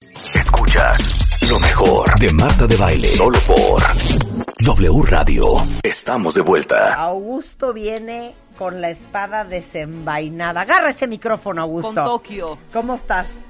Escuchas lo mejor de Marta de Baile. Solo por W Radio. Estamos de vuelta. Augusto viene con la espada desenvainada. Agarra ese micrófono, Augusto. Con Tokio. ¿Cómo estás?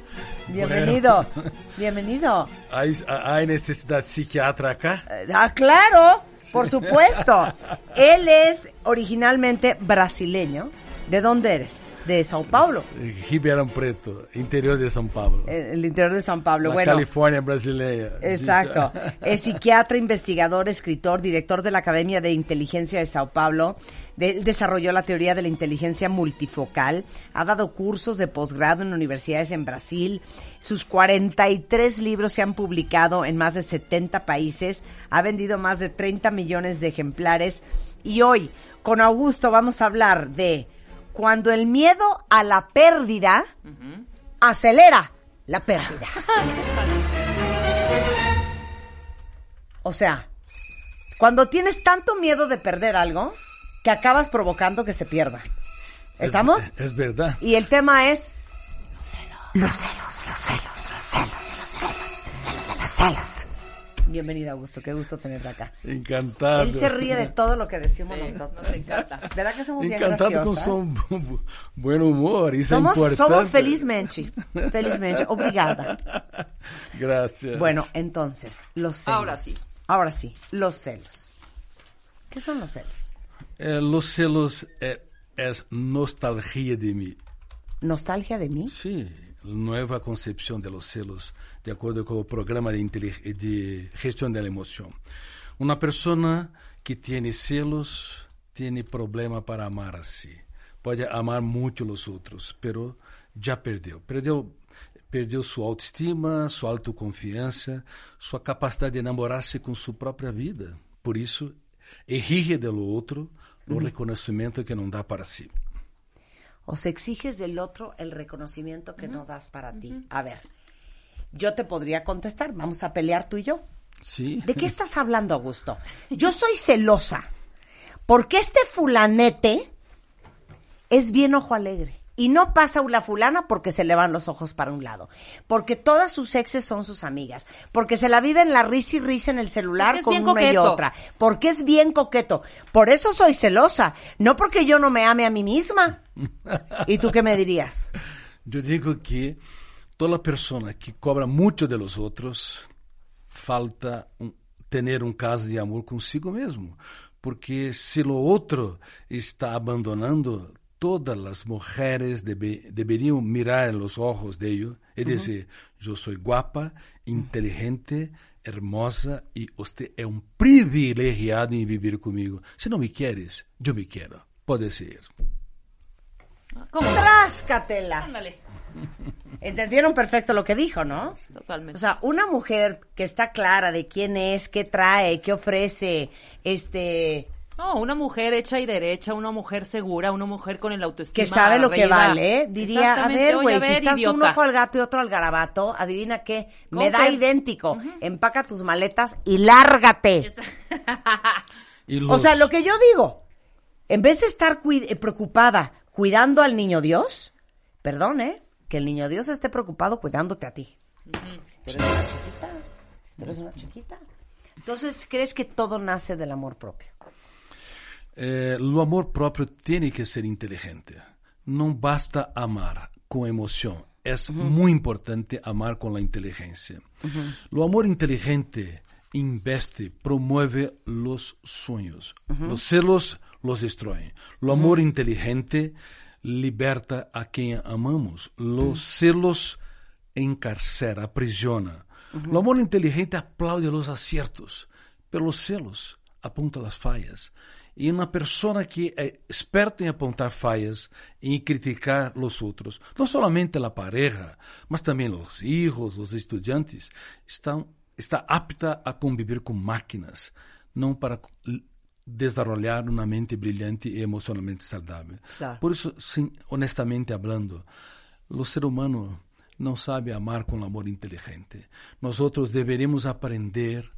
Bienvenido. Bienvenido. ¿Hay, ¿Hay, necesidad psiquiatra acá? Ah, claro, por supuesto. Él es originalmente brasileño. ¿De dónde eres? De Sao Paulo. Ribeirão Preto, interior de São Paulo. El, interior de São Paulo. La bueno, California brasileña. Exacto. Es psiquiatra, investigador, escritor, director de la Academia de Inteligencia de Sao Paulo. Él desarrolló la teoría de la inteligencia multifocal. Ha dado cursos de posgrado en universidades en Brasil. Sus 43 libros se han publicado en más de 70 países. Ha vendido más de 30 millones de ejemplares. Y hoy, con Augusto, vamos a hablar de cuando el miedo a la pérdida acelera la pérdida. O sea, cuando tienes tanto miedo de perder algo, que acabas provocando que se pierda. ¿Estamos? Es, es verdad. Y el tema es Bienvenido, Augusto. Qué gusto tenerte acá. Encantado. Él se ríe de todo lo que decimos Sí, nosotros. nos encanta. ¿Verdad que somos bien Encantado con graciosas? su bu- buen humor. Eso Somos, somos felizmente. Felizmente. Obrigada. Gracias. Bueno, entonces, los celos. Ahora sí. Ahora sí, los celos. ¿Qué son los celos? Eh, los celos eh, es nostalgia de mí. ¿Nostalgia de mí? Sí, nueva concepción de los celos, de acuerdo con el programa de, intelig- de gestión de la emoción. Una persona que tiene celos tiene problema para amar así. Puede amar mucho a los otros, pero ya perdió. Perdió, perdió su autoestima, su autoconfianza, su capacidad de enamorarse con su propia vida. Por eso, exige del otro el reconocimiento que no da para sí. O se exiges del otro el reconocimiento que no das para ti. A ver, yo te podría contestar. Vamos a pelear tú y yo. Sí. ¿De qué estás hablando, Augusto? Yo soy celosa porque este fulanete es bien ojo alegre. Y no pasa la fulana porque se le van los ojos para un lado. Porque todas sus exes son sus amigas. Porque se la vive en la risa y risa en el celular Porque con una y otra. Porque es bien coqueto. Por eso soy celosa. No porque yo no me ame a mí misma. ¿Y tú qué me dirías? Yo digo que toda persona que cobra mucho de los otros falta un- tener un caso de amor consigo mesmo. Porque si lo otro está abandonando, todas las mujeres debe- deberían mirar en los ojos de ellos y decir, yo soy guapa, inteligente, hermosa y usted es un privilegiado en vivir conmigo. Si no me quieres, yo me quiero. Puedes ir. ¿Cómo? Tráscatelas. Ándale. Entendieron perfecto lo que dijo, ¿no? Totalmente. O sea, una mujer que está clara de quién es, qué trae, qué ofrece, este, no, una mujer hecha y derecha, una mujer segura, una mujer con el autoestima que sabe lo que vale, ¿eh? diría, a ver, güey, si estás un ojo al gato y otro al garabato, adivina qué, me ¿Con da idéntico. Empaca tus maletas y lárgate. Y O sea, lo que yo digo, en vez de estar preocupada cuidando al niño Dios, perdón, ¿eh? Que el niño Dios esté preocupado cuidándote a ti. Si tú eres una chiquita, si tú eres una chiquita. Entonces, ¿crees que todo nace del amor propio? Eh, lo amor propio tiene que ser inteligente. No basta amar con emoción. Es muy importante amar con la inteligencia. Lo amor inteligente investe, promueve los sueños. Los celos los destruyen. Lo amor inteligente liberta a quien amamos. Los celos encarcera, aprisiona. Lo amor inteligente aplaude los aciertos, pero los celos apuntan las fallas. e uma pessoa que é experta em apontar falhas e criticar os outros, não somente a pareja, mas também os filhos, os estudantes, estão, está apta a conviver com máquinas, não para desenvolver uma mente brilhante e emocionalmente saudável. Claro. Por isso, sim, honestamente falando, o ser humano não sabe amar com amor inteligente. Nós outros deveríamos aprender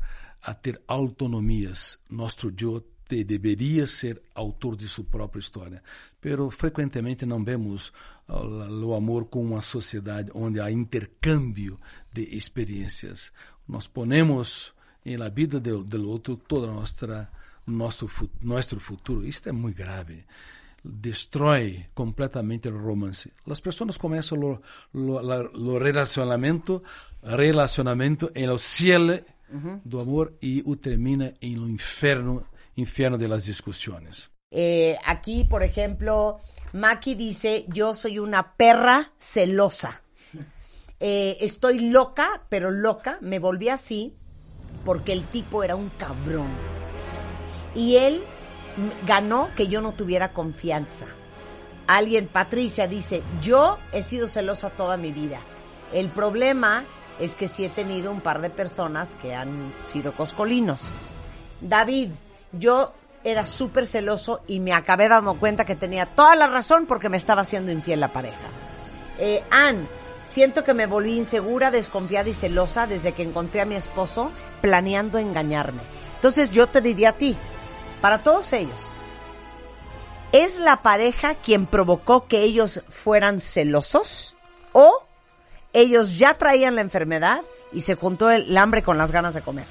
a ter autonomias. Nosso eu deveria ser autor de sua própria história. Pero frequentemente não vemos o amor com uma sociedade onde há intercâmbio de experiências. Nós ponemos em la vida do, outro toda nossa nosso nosso futuro. Isto é muito grave. Destrói completamente o romance. As pessoas começam o, o, o relacionamento, relacionamento em o cielo do amor e o termina em o inferno, inferno de las discussões. Eh, aquí, por ejemplo, Maki dice, yo soy una perra celosa. Eh, estoy loca, pero loca, me volví así porque el tipo era un cabrón. Y él ganó que yo no tuviera confianza. Alguien, Patricia, dice, yo he sido celosa toda mi vida. El problema es que sí he tenido un par de personas que han sido coscolinos. David, yo era súper celoso y me acabé dando cuenta que tenía toda la razón porque me estaba haciendo infiel la pareja. Eh, Ann, siento que me volví insegura, desconfiada y celosa desde que encontré a mi esposo planeando engañarme. Entonces yo te diría a ti, para todos ellos, ¿es la pareja quien provocó que ellos fueran celosos? ¿O ellos ya traían la enfermedad y se juntó el hambre con las ganas de comer?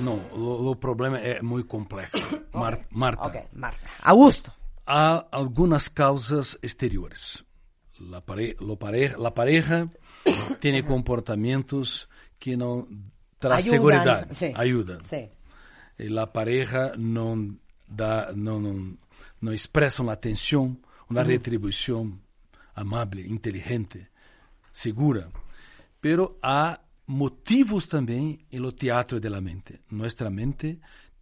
No, o, problema é muito complexo. Mar, Marta. Ok, Marta. Augusto. Há algumas causas exteriores. La, pare, lo pareja, la pareja tem comportamentos que não traz segurança, sí, ajudam. Sí. E la pareja não dá, não, não, expressam atenção, uma retribuição amável, inteligente, segura. Pero há motivos também no teatro da mente. Nossa mente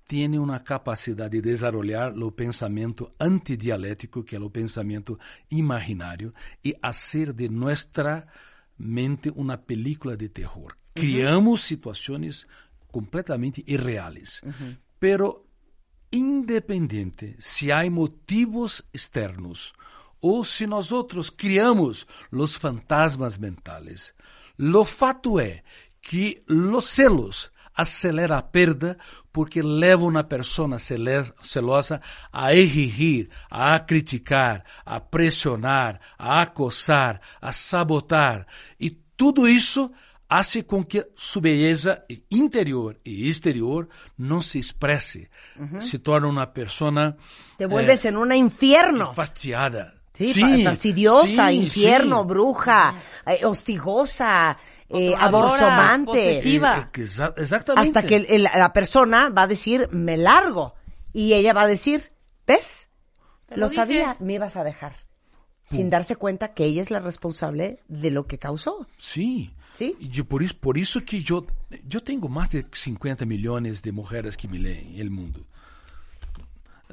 tem uma capacidade de desenvolver o pensamento antidialético, que é o pensamento imaginário, e fazer de nossa mente uma película de terror. Criamos situações completamente irreais. Pero independente se há motivos externos ou se nós outros criamos os fantasmas mentais, Lo fato é que los celos acelera a perda porque leva uma pessoa celosa a exigir, a criticar, a pressionar, a acosar, a sabotar. E tudo isso hace com que sua beleza interior e exterior não se expresse. Se torna uma pessoa... Te vuelves en un infierno. Fastidiada. Sí, Sí, fa- fastidiosa, sí, infierno, sí. bruja, eh, hostigosa, eh, posesiva. Eh, exa- Exatamente. hasta que el- el- la persona va a decir, me largo. Y ella va a decir, ¿ves? Te Lo, lo sabía, me ibas a dejar. Sin darse cuenta que ella es la responsable de lo que causó. Sim. E de- por, isso, por isso que eu, eu tenho mais de 50 milhões de mulheres que me leem no mundo.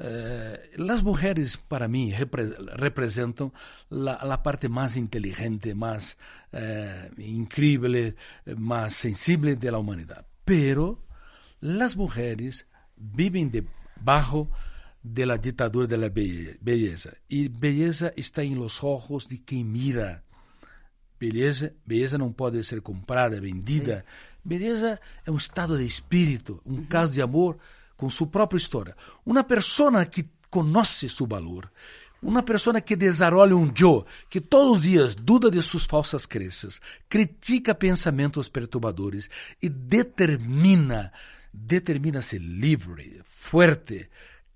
Eh, as mulheres, para mim, repre- representam la, la parte mais inteligente, mais eh, incrível, mais sensível da humanidade. Pero as mulheres vivem debaixo de la ditadura de la belle- belleza. E beleza está em los ojos de quem mira. Beleza, beleza não pode ser comprada, vendida. Beleza é um estado de espírito, um caso de amor com sua própria história. Uma pessoa que conhece seu valor, uma pessoa que desenvolve um eu, que todos os dias duda de suas falsas crenças, critica pensamentos perturbadores e determina, determina ser livre, forte,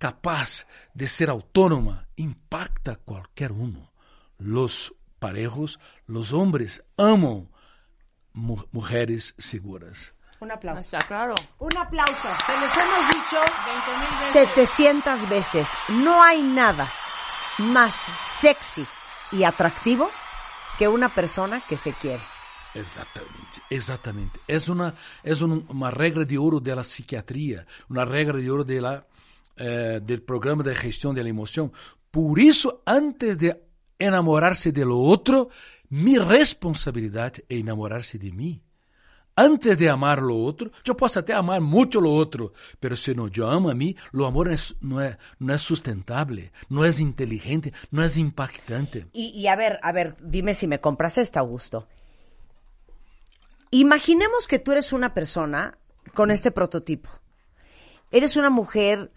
capaz de ser autônoma, impacta qualquer um. Los parejos, los hombres amam mu- mujeres seguras. Un aplauso. Está claro. Un aplauso. Te les hemos dicho 20 mil veces. 700 veces. No hay nada más sexy y atractivo que una persona que se quiere. Exatamente. É uma, é um- uma regra de ouro da psiquiatria, uma regra de ouro da eh, del programa de gestión de la emoción. Por eso, antes de enamorarse de lo otro, mi responsabilidad es enamorarse de mí. Antes de amar lo otro, yo puedo até amar mucho lo otro, pero si no yo amo a mí, lo amor es, no, es, no es sustentable, no es inteligente, no es impactante. Y, y a ver, a ver, dime si me compras esta, Augusto. Imaginemos que tú eres una persona con este prototipo. Eres una mujer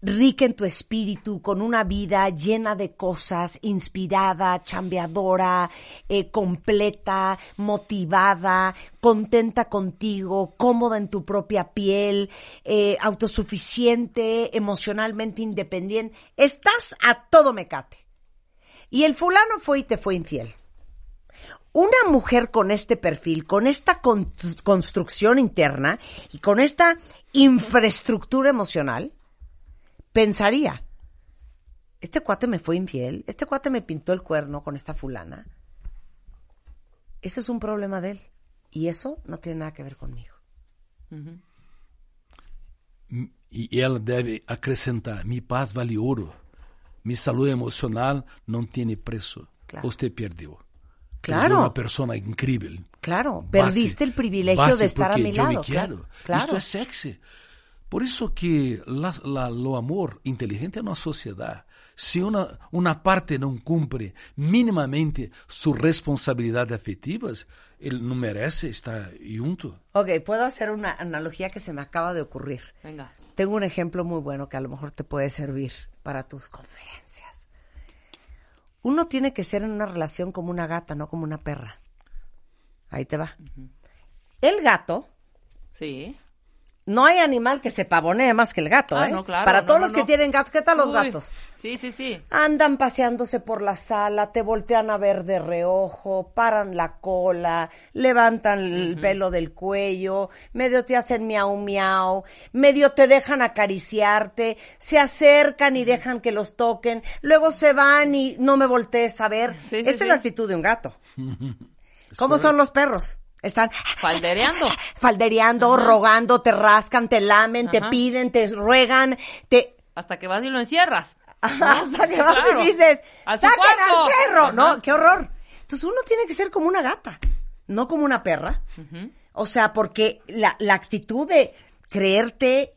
rica en tu espíritu, con una vida llena de cosas, inspirada, chambeadora, eh, completa, motivada, contenta contigo, cómoda en tu propia piel, eh, autosuficiente, emocionalmente independiente. Estás a todo mecate. Y el fulano fue y te fue infiel. Una mujer con este perfil, con esta con- construcción interna y con esta infraestructura emocional, pensaría, este cuate me fue infiel, este cuate me pintó el cuerno con esta fulana. Eso es un problema de él. Y eso no tiene nada que ver conmigo. E ela deve acrescentar: mi paz vale ouro, mi saúde emocional não tem preço. Claro. Você perdeu. Claro. Perdeu uma pessoa incrível. Claro, Base- perdiste el privilegio base de estar a mi yo me lado. quiero. Claro, claro. Isto é sexy. Por isso que la, la, lo amor inteligente é uma sociedade. Se uma, uma parte não cumpre minimamente suas responsabilidades afetivas, ele não merece estar junto. Ok, puedo hacer una analogía que se me acaba de ocurrir. Venga. Tengo un ejemplo muy bueno que a lo mejor te puede servir para tus conferencias. Uno tiene que ser en una relación como una gata, no como una perra. Ahí te va. El gato, Sí. No hay animal que se pavonee más que el gato, Ah, ¿eh? no, claro, Para no, todos no, los que tienen gatos, ¿qué tal los Uy, gatos? Sí, sí, sí. Andan paseándose por la sala, te voltean a ver de reojo, paran la cola, levantan el pelo del cuello, medio te hacen miau miau, medio te dejan acariciarte, se acercan y dejan que los toquen, luego se van y no me voltees a ver. Sí, Esa sí. es la actitud de un gato. ¿Cómo son los perros? Están Faldereando. faldereando, rogando, te rascan, te lamen, te piden, te ruegan, te Hasta que vas y lo encierras. hasta que vas Claro. y dices, ¡saquen al cuarto". perro! Ajá. No, qué horror. Entonces uno tiene que ser como una gata, no como una perra. O sea, porque la, la actitud de creerte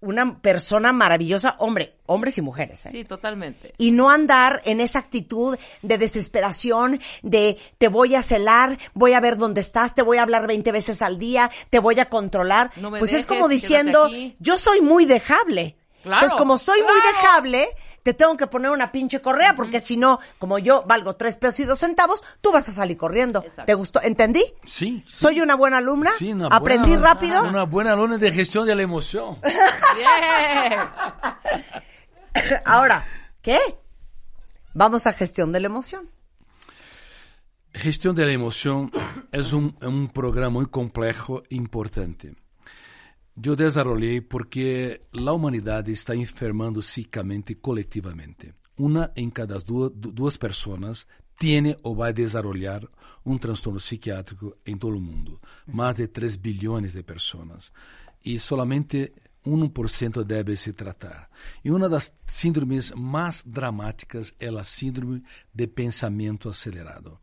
una persona maravillosa, hombre, hombres y mujeres, ¿eh? Sí, totalmente. y no andar en esa actitud de desesperación, de te voy a celar, voy a ver dónde estás, te voy a hablar 20 veces al día, te voy a controlar. No me pues es como diciendo, yo soy muy dejable. Claro, Entonces, como soy muy dejable, te tengo que poner una pinche correa, porque si no, como yo valgo tres pesos y dos centavos, tú vas a salir corriendo. Exacto. ¿Te gustó? ¿Entendí? Sim. ¿Soy una buena alumna? Sim, uma ¿Aprendí buena- rápido? Uma boa aluna de gestão da emoção. Bien. Ahora, ¿qué? Vamos a gestión de la emoción. Gestão da emoção é um, é um programa muito complexo e importante. Eu desenvolvi porque a humanidade está enfermando psicamente e coletivamente. Uma em cada duas, pessoas tem ou vai desenvolver um transtorno psiquiátrico em todo o mundo. Mais de 3 bilhões de pessoas. E solamente 1% deve se tratar. E uma das síndromes mais dramáticas é a síndrome de pensamento acelerado.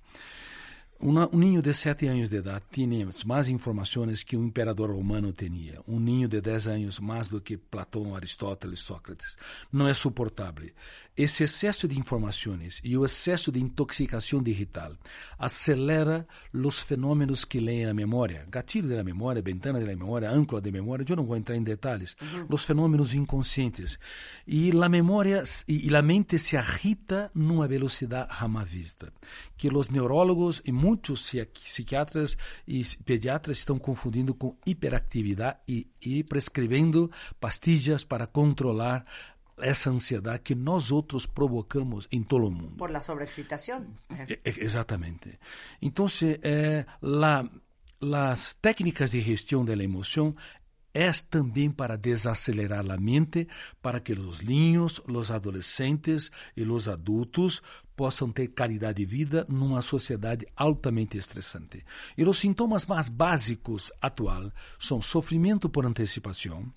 Un niño de 7 años de edad tiene más informaciones que un emperador romano tenía. Un niño de 10 años más do que Platón, Aristóteles, Sócrates. No es soportable. Ese exceso de informaciones y el exceso de intoxicación digital acelera los fenómenos que leen la memoria. Gatilho de la memoria, ventana de la memoria, âncora de memoria. Yo no voy a entrar en detalles. Los fenómenos inconscientes. Y la memoria s- y, y la mente se agita numa velocidade jamais vista. Que os neurólogos e muitos psiqui- psiquiatras e s- pediatras estão confundindo com hiperatividade e, e prescrevendo pastillas para controlar essa ansiedade que nós outros provocamos em todo o mundo. Por la sobreexcitación. E- e- Exatamente. Então, eh, la- las técnicas de gestão da emoção é também para desacelerar a mente, para que os niños, os adolescentes e os adultos possam ter qualidade de vida numa sociedade altamente estressante. E os sintomas mais básicos atual são sofrimento por antecipação,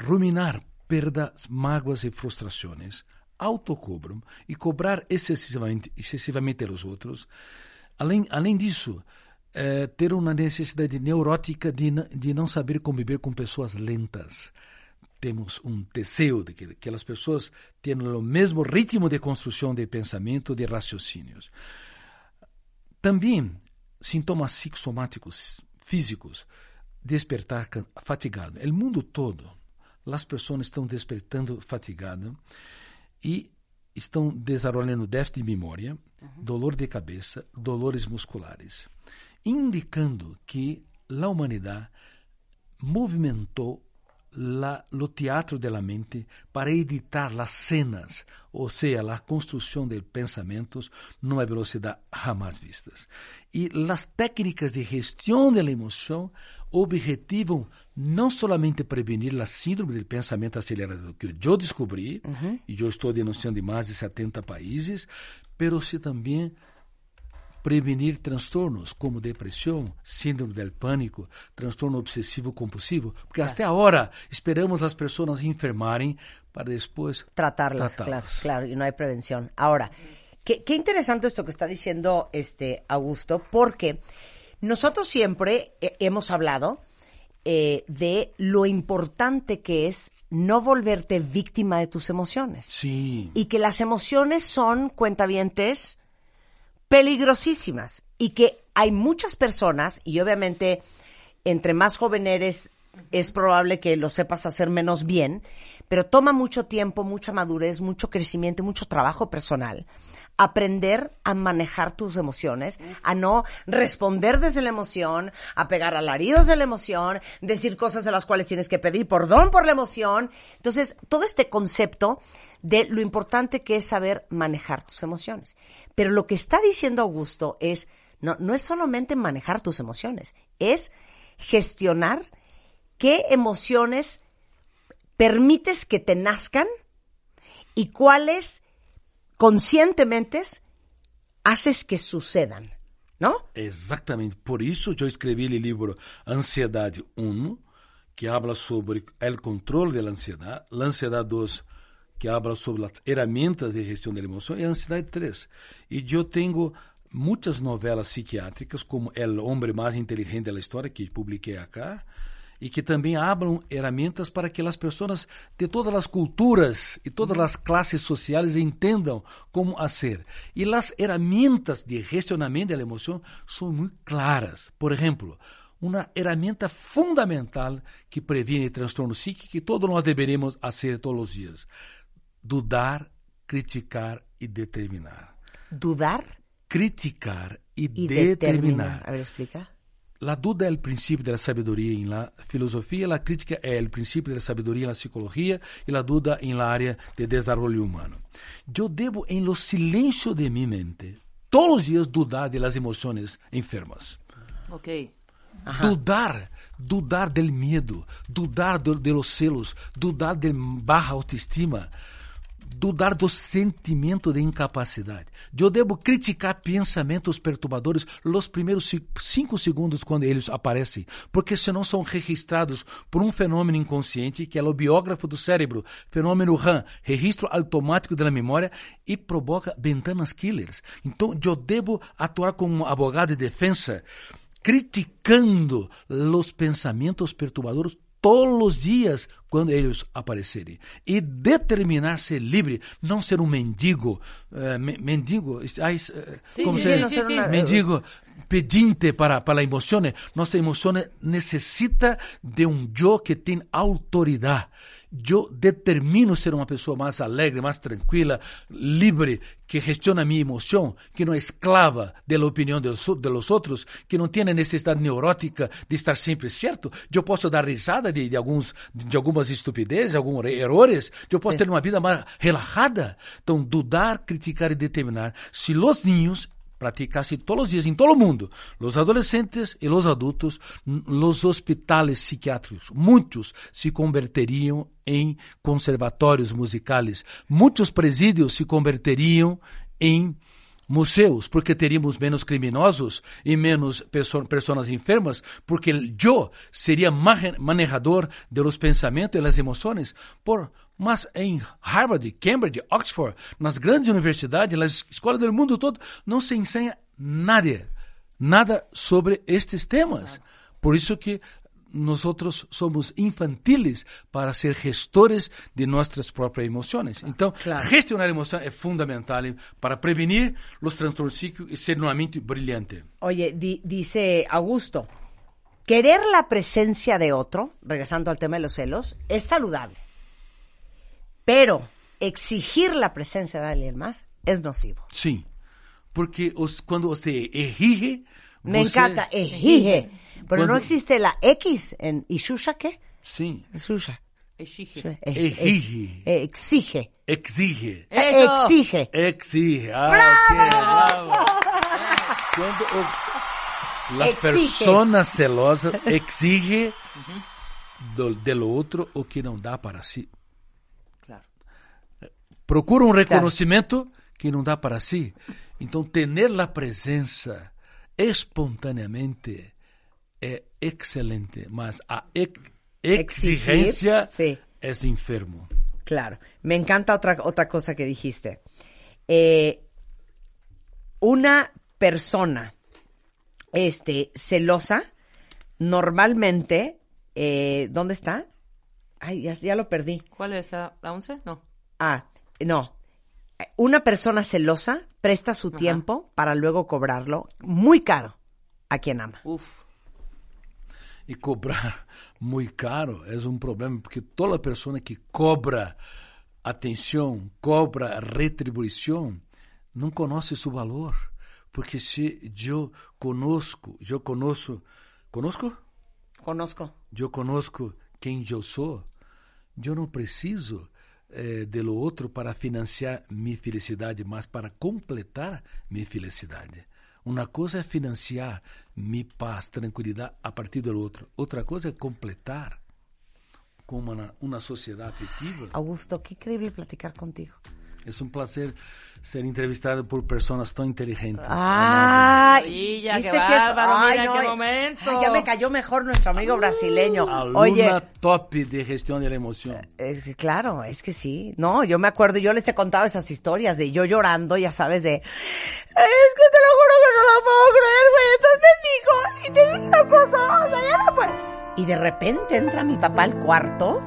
ruminar perdas, mágoas e frustrações, autocobram e cobrar excessivamente, excessivamente aos outros. Além, além disso, é, ter uma necessidade neurótica de, de não saber conviver com pessoas lentas. Temos um desejo de que aquelas pessoas tenham o mesmo ritmo de construção de pensamento, de raciocínios. Também sintomas psicossomáticos físicos, despertar fatigado. O mundo todo, as pessoas estão despertando fatigadas e estão desenvolvendo déficit de memória, uhum. dolor de cabeça, dolores musculares, indicando que a humanidade movimentou la, lo teatro de la mente para editar las cenas, ou seja, la construção de pensamentos numa velocidade jamais vistas. E las técnicas de gestão de la emoção objetivam não somente prevenir a síndrome do pensamento acelerado que eu descobri, e eu estou denunciando em mais de 70 países, pero se também prevenir transtornos como depressão, síndrome do pânico, transtorno obsessivo compulsivo, porque claro. até agora esperamos as pessoas enfermarem para depois tratarlas, tratarlas. Claro, claro, y no hay prevención. Ahora, qué, qué interesante esto que está diciendo este Augusto, porque nosotros siempre hemos hablado eh, de lo importante que es no volverte víctima de tus emociones. Sí. Y que las emociones son cuentavientes peligrosísimas y que hay muchas personas, y obviamente entre más joven eres, es probable que lo sepas hacer menos bien, pero toma mucho tiempo, mucha madurez, mucho crecimiento, mucho trabajo personal. Aprender a manejar tus emociones, a no responder desde la emoción, a pegar alaridos de la emoción, decir cosas de las cuales tienes que pedir perdón por la emoción. Entonces, todo este concepto de lo importante que es saber manejar tus emociones. Pero lo que está diciendo Augusto es, no, no es solamente manejar tus emociones, es gestionar qué emociones permites que te nazcan y cuáles conscientemente haces que sucedan, ¿no? Exatamente. Por isso eu escrevi o livro Ansiedade 1, que habla sobre o controle da ansiedade, ansiedade 2, que habla sobre as ferramentas de gestão da emoção, e ansiedade 3. E eu tenho muitas novelas psiquiátricas, como El Hombre Mais Inteligente da História, que publiquei acá, e que também hablam ferramentas para que as pessoas de todas as culturas e todas as classes sociais entendam como fazer. E as ferramentas de gestionamento da emoção são muito claras. Por exemplo, uma ferramenta fundamental que previne transtorno psíquico que todos nós deveríamos fazer todos os dias dudar, criticar y determinar. ¿Dudar? Criticar y, y determinar. determinar. A ver, explica. La duda es el principio de la sabiduría en la filosofía, la crítica es el principio de la sabiduría en la psicología y la duda en la área de desarrollo humano. Yo debo en los silencios de mi mente todos los días dudar de las emociones enfermas. Ok. Ajá. Dudar, dudar del miedo, dudar de, de los celos, dudar de baja autoestima, dudar do sentimento de incapacidade. Eu devo criticar pensamentos perturbadores los primeiros cinco segundos quando eles aparecem, porque senão são registrados por um fenômeno inconsciente que é o biógrafo do cérebro, fenômeno RAM, registro automático da memória e provoca ventanas killers. Então eu devo atuar como advogado de defesa, criticando os pensamentos perturbadores todos os dias quando eles aparecerem. E determinar ser livre, não ser um mendigo, uh, mendigo, ai, sim, como sim, ser, sim, sim, mendigo pedinte para, para a emoção. Nossa emoção necessita de um eu que tem autoridade eu determino ser uma pessoa mais alegre, mais tranquila, livre, que gestiona minha emoção, que não é esclava da opinião dos, dos outros, que não tem necessidade neurótica de estar sempre certo. Eu posso dar risada de, de, alguns, de algumas estupidezes, alguns erros. Eu posso Sim. ter uma vida mais relajada. Então, dudar, criticar e determinar. Se os ninhos practicarse todos os dias em todo o mundo. Os adolescentes e os adultos, os hospitais psiquiátricos, muitos se converteriam em conservatórios musicais, muitos presídios se converteriam em museus, porque teríamos menos criminosos e menos perso pessoas enfermas, porque eu seria manejador de los pensamentos e las emoções. Por mas em Harvard, Cambridge, Oxford, nas grandes universidades, nas escolas do mundo todo, não se ensina nada, nada sobre estes temas. Por isso que nosotros somos infantiles para ser gestores de nuestras propias emociones. Entonces, Claro. gestionar emociones es fundamental para prevenir los trastornos psíquicos y ser nuevamente brillante. Oye, di- dice Augusto, querer la presencia de otro, regresando al tema de los celos, es saludable. Pero exigir la presencia de alguien más es nocivo. Sí, porque os- cuando usted exige... Me encanta, exige. Pero no existe la X en Ishusha, ¿qué? Sí, Ishusha. Exige. Eh, Exige. eh, exige. exige. Eso. Exige. Exige. Ah, bravo. Cuando las Exige. personas celosas exige do, del otro o que não dá para si. Claro. Procura um reconhecimento que não dá para si. Então, ter a presença espontaneamente é excelente, mas a ex- exigência sí. é enfermo. Claro. Me encanta otra, otra cosa que dijiste. Eh, una persona este, celosa, normalmente, eh, ¿dónde está? Ay, ya, ya lo perdí. ¿Cuál es la, la 11? No. Ah, no. Una persona celosa presta su tiempo para luego cobrarlo muy caro a quien ama. Uf. E cobrar muito caro é um problema, porque toda pessoa que cobra atenção, cobra retribuição, não conhece seu valor. Porque se eu conosco, eu conosco, conosco? Conozco. Eu conosco quem eu sou, eu não preciso eh, de outro para financiar minha felicidade, mas para completar minha felicidade. Uma coisa é financiar minha paz, tranquilidade a partir do outro. Outra coisa é completar como uma, uma sociedade afetiva. Augusto, qué increíble platicar contigo. É um prazer ser entrevistado por pessoas tão inteligentes. ¡Ay! ¿viste qué bárbaro, Ay, mira no, qué ay, momento. ay, ya me cayó mejor nuestro amigo brasileño. Aluna Oye, top de gestão da emoção. es que claro, es que sí. No, yo me acuerdo, yo les he contado esas historias de yo llorando, ya sabes, de... Es que lo puedo creer, güey. Entonces digo, y te digo una cosa, o sea, ya no puedo. Y de repente entra mi papá al cuarto.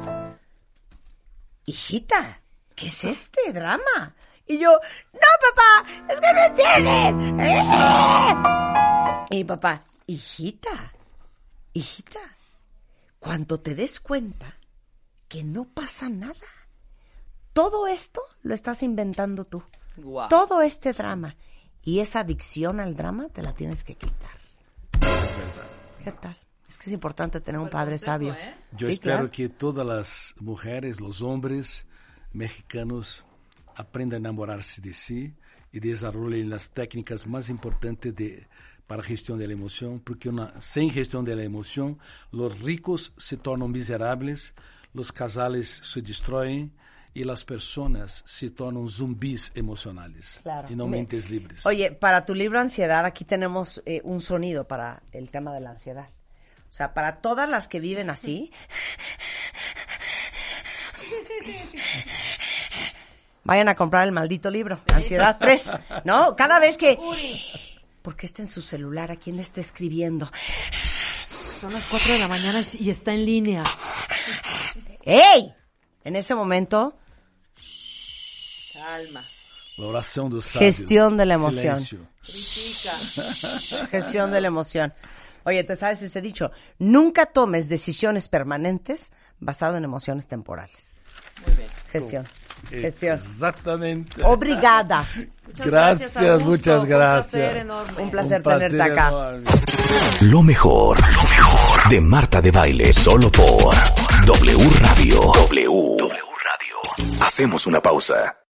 Hijita, ¿qué es este drama? Y yo, no, papá, es que no entiendes. Y mi papá, hijita, hijita, cuando te des cuenta que no pasa nada, todo esto lo estás inventando tú. Todo este drama. Y esa adicción al drama te la tienes que quitar. ¿Qué tal? Es que es importante tener un padre consejo, sabio. ¿eh? Yo Sí, espero claro. que todas las mujeres, los hombres mexicanos aprendan a enamorarse de sí y desarrollen las técnicas más importantes de, para gestión de la emoción, porque una, sin gestión de la emoción, los ricos se tornan miserables, los casales se destruyen y las personas se tornan zumbis emocionales Claro. y no Me- mentes libres. Oye, para tu libro Ansiedad, aquí tenemos eh, un sonido para el tema de la ansiedad. O sea, para todas las que viven así. Vayan a comprar el maldito libro, Ansiedad 3, ¿no? Cada vez que... ¿Por qué está en su celular? ¿A quién le está escribiendo? Son las 4 de la mañana y está en línea. ¡Ey! En ese momento. La oración de. Gestión de la emoción. Gestión de la emoción. Oye, ¿te sabes ese dicho? Nunca tomes decisiones permanentes basado en emociones temporales. Muy bien. Gestión. Gestión. Exactamente. Obrigada. Muchas Gracias, muchas gracias. Un placer enorme. Un placer Un placer tenerte acá. enorme. Lo mejor, lo mejor de Marta de Baile, solo por W Radio. W. W Radio. Hacemos una pausa.